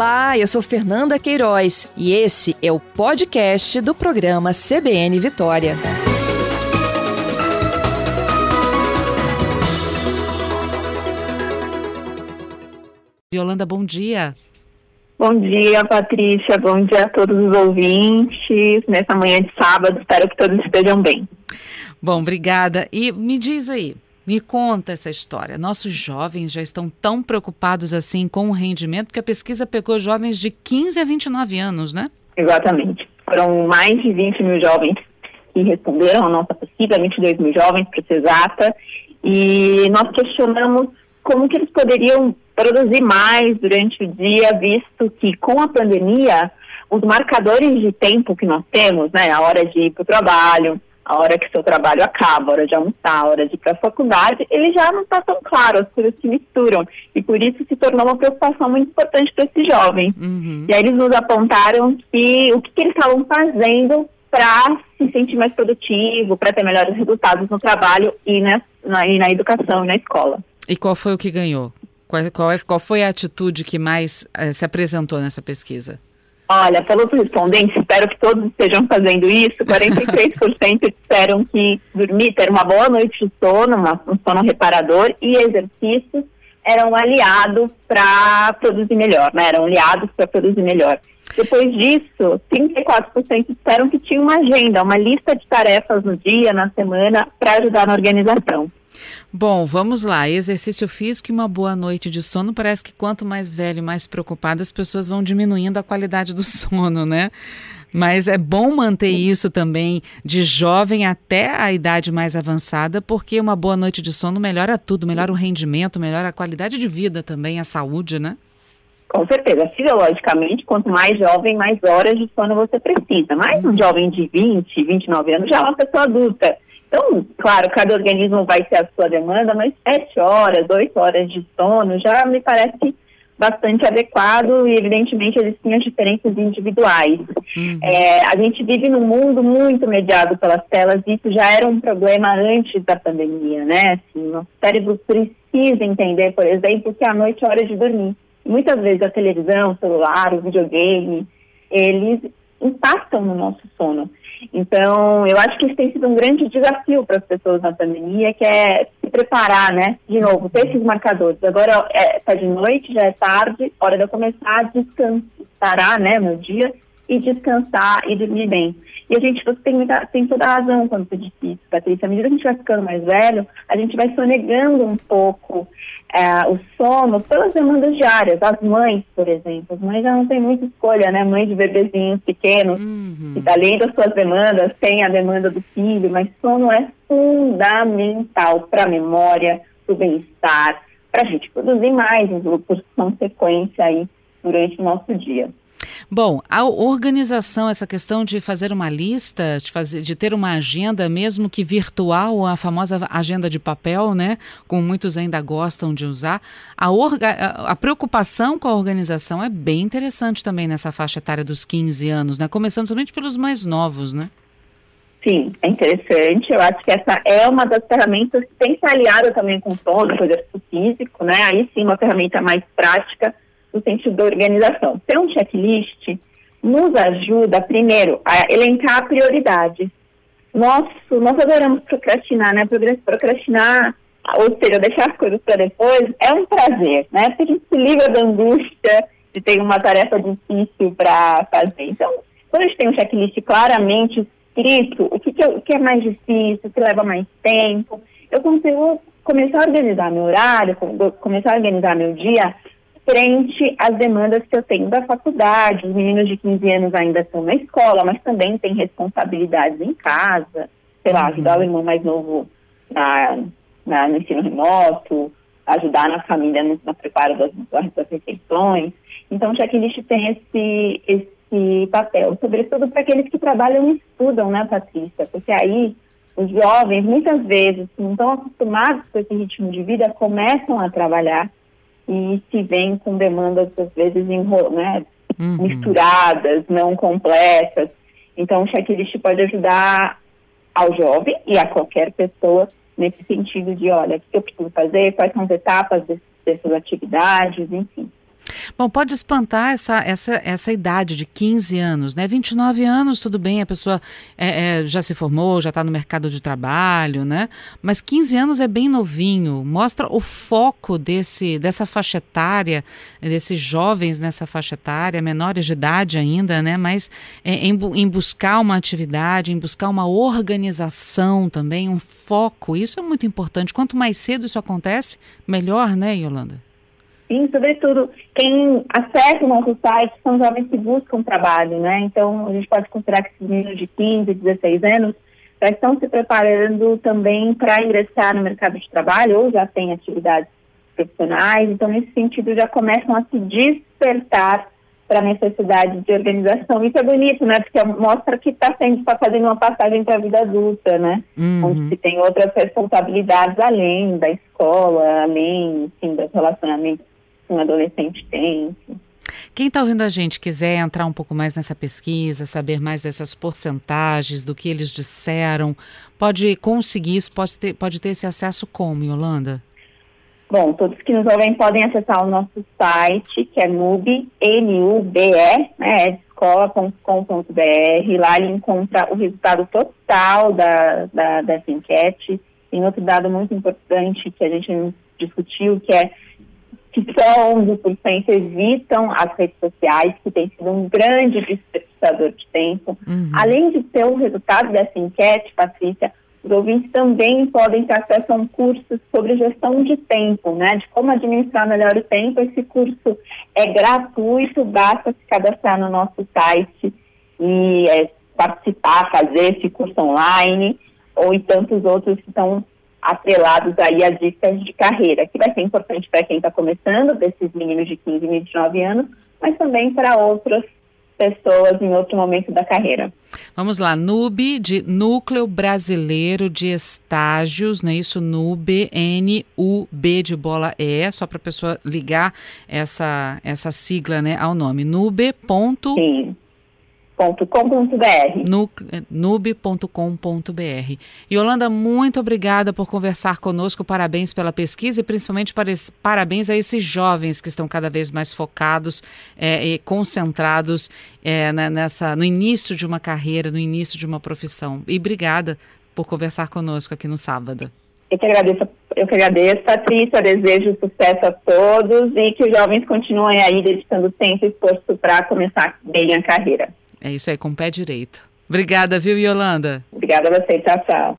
Olá, eu sou Fernanda Queiroz e esse é o podcast do programa CBN Vitória. Yolanda, bom dia. Bom dia, Patrícia. Bom dia a todos os ouvintes. Nessa manhã de sábado, espero que todos estejam bem. Bom, obrigada. E me diz aí, me conta essa história. Nossos jovens já estão tão preocupados assim com o rendimento, porque a pesquisa pegou jovens de 15 a 29 anos, né? Exatamente. Foram mais de 20 mil jovens que responderam a nossa pesquisa, 22 mil jovens, para ser exata, e nós questionamos como que eles poderiam produzir mais durante o dia, visto que com a pandemia, os marcadores de tempo que nós temos, né, a hora de ir para o trabalho, a hora que seu trabalho acaba, a hora de almoçar, a hora de ir para a faculdade, ele já não está tão claro, as coisas se misturam. E por isso se tornou uma preocupação muito importante para esses jovens. Uhum. E aí eles nos apontaram que o que, que eles estavam fazendo para se sentir mais produtivo, para ter melhores resultados no trabalho e na, na, e na educação e na escola. E qual foi o que ganhou? Qual, qual, é, qual foi a atitude que mais eh, se apresentou nessa pesquisa? Olha, pelos respondentes, espero que todos estejam fazendo isso. 43% disseram que dormir, ter uma boa noite de sono, uma, um sono reparador e exercícios eram aliados para produzir melhor, né? Eram aliados para produzir melhor. Depois disso, 34% disseram que tinha uma agenda, uma lista de tarefas no dia, na semana, para ajudar na organização. Bom, vamos lá. Exercício físico e uma boa noite de sono. Parece que quanto mais velho e mais preocupado, as pessoas vão diminuindo a qualidade do sono, né? Mas é bom manter isso também de jovem até a idade mais avançada, porque uma boa noite de sono melhora tudo, melhora o rendimento, melhora a qualidade de vida também, a saúde, né? Com certeza. Fisiologicamente, quanto mais jovem, mais horas de sono você precisa. Mas um jovem de 20, 29 anos já é uma pessoa adulta. Então, claro, cada organismo vai ter a sua demanda, mas sete horas, oito horas de sono já me parece bastante adequado e, evidentemente, eles têm as diferenças individuais. Uhum. É, a gente vive num mundo muito mediado pelas telas e isso já era um problema antes da pandemia, né? Assim, nosso cérebro precisa entender, por exemplo, que a noite é hora de dormir. Muitas vezes a televisão, o celular, o videogame, eles impactam no nosso sono. Então, eu acho que isso tem sido um grande desafio para as pessoas na pandemia, que é se preparar, né? De novo, ter esses marcadores. Agora está é, de noite, já é tarde, hora de eu começar a descansar, né, meu dia, e descansar e dormir bem. E a gente tem, muita, tem toda a razão quando você disse isso, Patrícia. À medida que a gente vai ficando mais velho, a gente vai sonegando um pouco é, o sono pelas demandas diárias. As mães, por exemplo, as mães já não têm muita escolha, né? Mães de bebezinhos pequenos, uhum. que além das suas demandas, tem a demanda do filho, mas sono é fundamental para a memória, para o bem-estar, para a gente produzir mais, por consequência aí durante o nosso dia. Bom, a organização, essa questão de fazer uma lista, de, fazer, de ter uma agenda, mesmo que virtual, a famosa agenda de papel, né? Como muitos ainda gostam de usar, a, orga, a, preocupação com a organização é bem interessante também nessa faixa etária dos 15 anos, né? Começando somente pelos mais novos, né? Sim, é interessante. Eu acho que essa é uma das ferramentas que tem que ser aliada também com o com o exercício físico, né? Aí sim, uma ferramenta mais prática no sentido da organização. Ter um checklist nos ajuda, primeiro, a elencar prioridades. Nosso, nós adoramos procrastinar, né? Procrastinar, ou seja, deixar as coisas para depois, é um prazer, né? Porque a gente se livra da angústia de ter uma tarefa difícil para fazer. Então, quando a gente tem um checklist claramente escrito, o que, que, o que é mais difícil, o que leva mais tempo, eu consigo começar a organizar meu horário, começar a organizar meu dia frente às demandas que eu tenho da faculdade. Os meninos de 15 anos ainda estão na escola, mas também têm responsabilidades em casa, sei lá, ajudar o irmão mais novo na, na, no ensino remoto, ajudar na família no, no preparo das, das refeições. Então, o checklist tem esse, esse papel, sobretudo para aqueles que trabalham e estudam, né, Patrícia? Porque aí os jovens, muitas vezes, que não estão acostumados com esse ritmo de vida, começam a trabalhar e se vem com demandas, às vezes, né, uhum. misturadas, não completas. Então, o checklist pode ajudar ao jovem e a qualquer pessoa nesse sentido de, olha, o que eu preciso fazer, quais são as etapas dessas atividades, enfim. Bom, pode espantar essa, essa, essa idade de 15 anos, né? 29 anos, tudo bem, a pessoa é, é, já se formou, já está no mercado de trabalho, né? Mas 15 anos é bem novinho, mostra o foco desse, dessa faixa etária, desses jovens nessa faixa etária, menores de idade ainda, né? Mas é, em, em buscar uma atividade, em buscar uma organização também, um foco, isso é muito importante. Quanto mais cedo isso acontece, melhor, né, Yolanda? Sim, sobretudo, quem acessa o nosso site são jovens que buscam trabalho, né? Então, a gente pode considerar que esses meninos de 15, 16 anos já estão se preparando também para ingressar no mercado de trabalho ou já têm atividades profissionais. Então, nesse sentido, já começam a se despertar para a necessidade de organização. Isso é bonito, né? Porque mostra que está tá fazendo uma passagem para a vida adulta, né? Uhum. Onde se tem outras responsabilidades além da escola, além, enfim, dos relacionamentos que um adolescente tem. Quem está ouvindo a gente quiser entrar um pouco mais nessa pesquisa, saber mais dessas porcentagens, do que eles disseram, pode conseguir isso, pode ter, pode ter esse acesso como, Yolanda? Bom, todos que nos ouvem podem acessar o nosso site, que é nube, N-U-B-E, né, escola.com.br. Lá ele encontra o resultado total da, da, dessa enquete. Tem outro dado muito importante que a gente discutiu, que é só 11% evitam as redes sociais, que tem sido um grande desperdiçador de tempo. Uhum. Além de ter o resultado dessa enquete, Patrícia, os ouvintes também podem ter acesso a um curso sobre gestão de tempo, né? De como administrar melhor o tempo. Esse curso é gratuito, basta se cadastrar no nosso site e é, participar, fazer esse curso online, ou e tantos outros que estão atrelados aí a dicas de carreira, que vai ser importante para quem está começando, desses meninos de 15 e 29 anos, mas também para outras pessoas em outro momento da carreira. Vamos lá, NUB, de Núcleo Brasileiro de Estágios, não é isso? NUB, N-U-B de bola E, só para a pessoa ligar essa, essa sigla né, ao nome. NUB. Sim nube.com.br. nube.com.br. Yolanda, muito obrigada por conversar conosco. Parabéns pela pesquisa e principalmente parabéns a esses jovens que estão cada vez mais focados é, e concentrados é, nessa, no início de uma carreira, no início de uma profissão. E obrigada por conversar conosco aqui no sábado. Eu que agradeço, eu que agradeço, Patrícia, desejo sucesso a todos e que os jovens continuem aí dedicando tempo e esforço para começar bem a carreira. É isso aí, com o pé direito. Obrigada, viu, Yolanda? Obrigada a você, tchau, tchau.